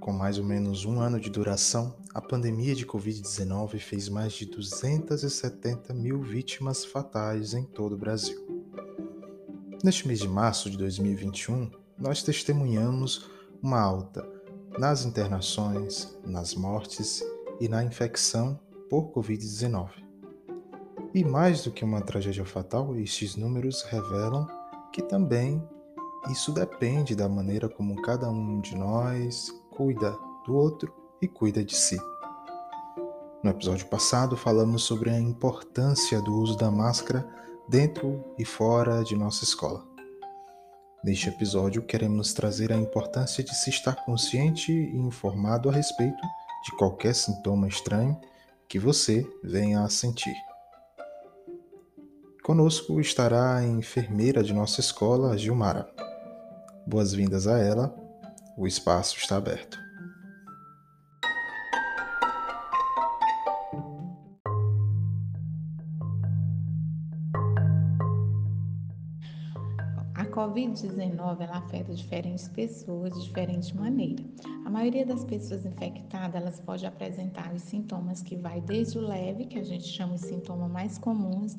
Com mais ou menos um ano de duração, a pandemia de Covid-19 fez mais de 270 mil vítimas fatais em todo o Brasil. Neste mês de março de 2021, nós testemunhamos uma alta nas internações, nas mortes e na infecção por Covid-19. E mais do que uma tragédia fatal, estes números revelam que também isso depende da maneira como cada um de nós cuida do outro e cuida de si. No episódio passado, falamos sobre a importância do uso da máscara dentro e fora de nossa escola. Neste episódio, queremos trazer a importância de se estar consciente e informado a respeito de qualquer sintoma estranho que você venha a sentir. Conosco estará a enfermeira de nossa escola, Gilmara. Boas-vindas a ela o espaço está aberto. A Covid-19 ela afeta diferentes pessoas de diferente maneira. A maioria das pessoas infectadas elas pode apresentar os sintomas que vai desde o leve, que a gente chama de sintoma mais comuns,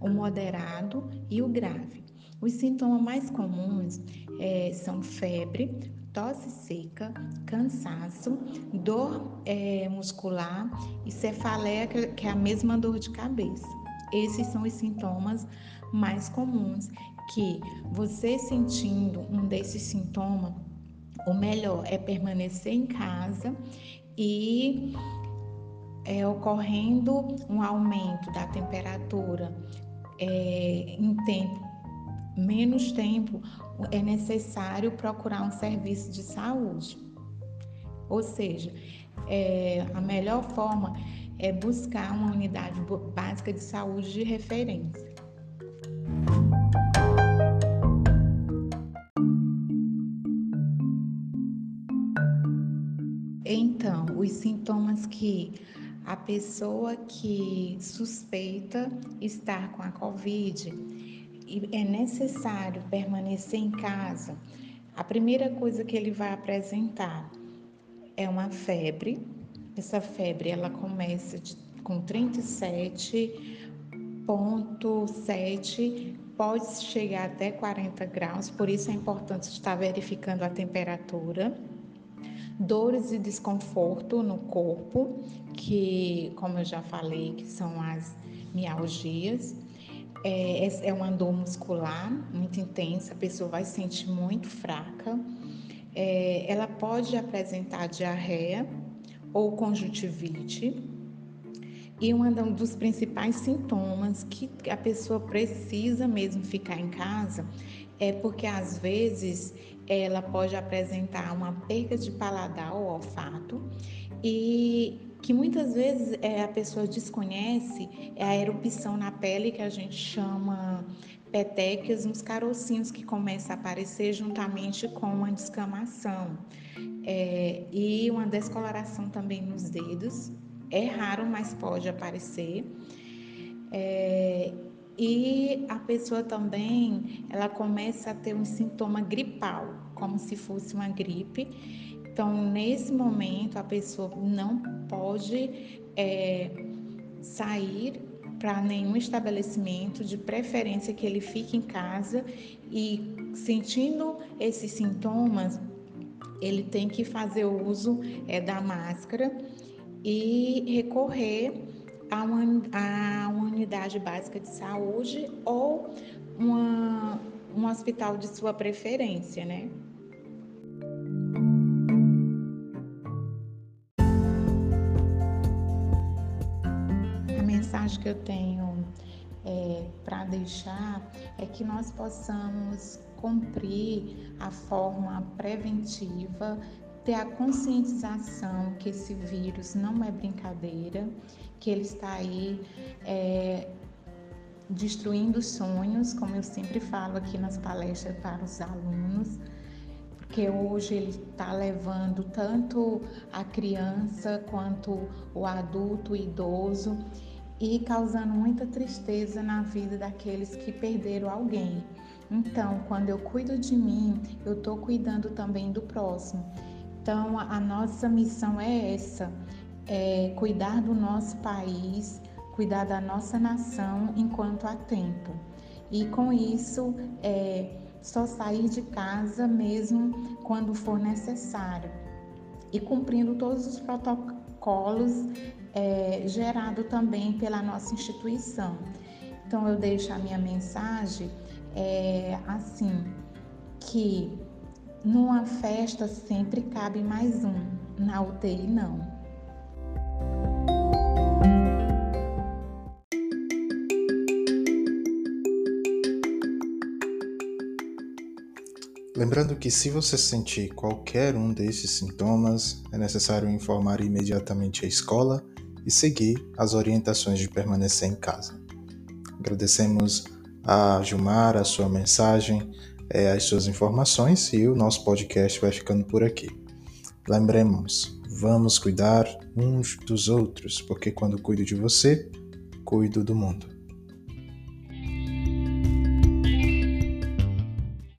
o moderado e o grave. Os sintomas mais comuns é, são febre, tosse seca, cansaço, dor é, muscular e cefaleia, que é a mesma dor de cabeça. Esses são os sintomas mais comuns que você sentindo um desses sintomas, o melhor é permanecer em casa e é, ocorrendo um aumento da temperatura é, em tempo menos tempo, é necessário procurar um serviço de saúde. Ou seja, é, a melhor forma é buscar uma unidade básica de saúde de referência. Então, os sintomas que a pessoa que suspeita estar com a Covid e é necessário permanecer em casa, a primeira coisa que ele vai apresentar é uma febre. Essa febre ela começa de, com 37,7, pode chegar até 40 graus, por isso é importante estar verificando a temperatura. Dores e desconforto no corpo, que, como eu já falei, que são as mialgias é, é uma dor muscular muito intensa, a pessoa vai se sentir muito fraca. É, ela pode apresentar diarreia ou conjuntivite. E um dos principais sintomas que a pessoa precisa mesmo ficar em casa é porque às vezes ela pode apresentar uma perda de paladar ou olfato e que muitas vezes é, a pessoa desconhece é a erupção na pele que a gente chama petequias nos carocinhos que começa a aparecer juntamente com uma descamação é, e uma descoloração também nos dedos. É raro, mas pode aparecer. É, e a pessoa também ela começa a ter um sintoma gripal, como se fosse uma gripe então, nesse momento, a pessoa não pode é, sair para nenhum estabelecimento, de preferência que ele fique em casa e sentindo esses sintomas, ele tem que fazer uso é, da máscara e recorrer a uma, a uma unidade básica de saúde ou uma, um hospital de sua preferência, né? Mensagem que eu tenho é, para deixar é que nós possamos cumprir a forma preventiva, ter a conscientização que esse vírus não é brincadeira, que ele está aí é, destruindo sonhos, como eu sempre falo aqui nas palestras para os alunos, porque hoje ele está levando tanto a criança quanto o adulto, o idoso e causando muita tristeza na vida daqueles que perderam alguém. Então, quando eu cuido de mim, eu estou cuidando também do próximo. Então, a nossa missão é essa: é cuidar do nosso país, cuidar da nossa nação enquanto há tempo. E com isso, é só sair de casa mesmo quando for necessário e cumprindo todos os protocolos é, gerados também pela nossa instituição. Então, eu deixo a minha mensagem é, assim: que numa festa sempre cabe mais um, na UTI não. Lembrando que se você sentir qualquer um desses sintomas, é necessário informar imediatamente a escola e seguir as orientações de permanecer em casa. Agradecemos a Gilmar a sua mensagem, é, as suas informações e o nosso podcast vai ficando por aqui. Lembremos, vamos cuidar uns dos outros, porque quando cuido de você, cuido do mundo.